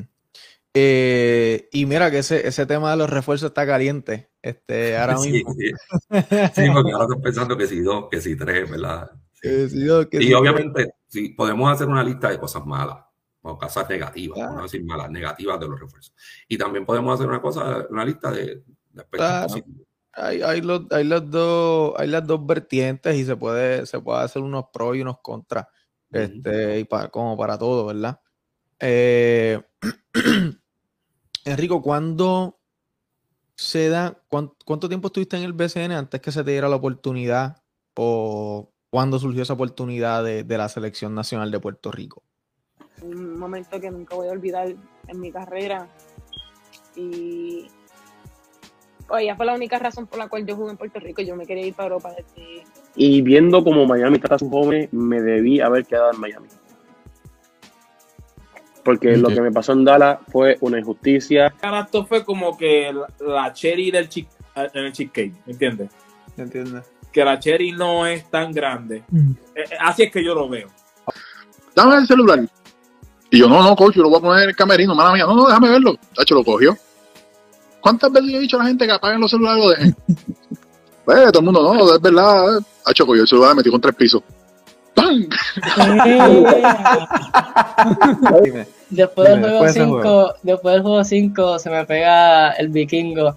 C: Eh, y mira que ese, ese tema de los refuerzos está caliente. Este, ahora
G: Sí,
C: mismo.
G: sí. Sí, porque ahora estoy pensando que si dos, que si tres, ¿verdad? Sí.
C: Eh, sí, no, que
G: Y obviamente, sí, podemos hacer una lista de cosas malas, o cosas negativas,
C: Claro.
G: no decir malas, negativas de los refuerzos. Y también podemos hacer una cosa, una lista de, de aspectos
C: Claro.
G: positivos.
C: Hay, hay, los, hay, los dos, hay las dos vertientes y se puede, se puede hacer unos pros y unos contras. Este, y pa- como para todo, ¿verdad? Eh, Enrico, ¿cuándo se da, cuán- cuánto tiempo estuviste en el BCN antes que se te diera la oportunidad o cuándo surgió esa oportunidad de, de la selección nacional de Puerto Rico?
H: Un momento que nunca voy a olvidar en mi carrera. Y oye, fue la única razón por la cual yo jugué en Puerto Rico. Yo me quería ir para Europa desde
I: Y viendo como Miami está tan joven, me debí haber quedado en Miami. Porque lo que me pasó en Dallas fue una injusticia.
F: Esto fue como que la, cherry del chick, en el cheesecake, ¿me entiendes?
C: ¿Entiendes?
F: Que la cherry no es tan grande. Eh, eh, así es que yo lo veo.
J: Dame el celular. Y yo, no, no, coach, yo lo voy a poner en el camerino, mala mía. No, no, déjame verlo. Tacho, lo cogió. ¿Cuántas veces yo he dicho a la gente que apaguen los celulares y lo dejen? pues todo el mundo, no, es verdad. Tacho, cogió el celular y metió con tres pisos. ¡Pam!
K: Después del juego
C: después de ese
K: 5, después del juego 5 se me pega el vikingo.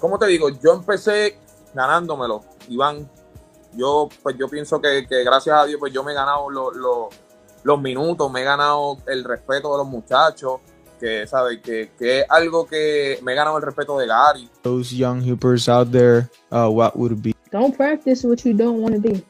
L: ¿Cómo te digo? Yo empecé ganándomelo, Iván. Yo, pues yo pienso que, que gracias a Dios, pues yo me he ganado lo- lo- los minutos, me he ganado el respeto de los muchachos, que, ¿sabes? Que, que es algo que me he ganado el respeto de Gary.
C: Those young hoopers out there, uh, what would be?
M: Don't practice what you don't want to be.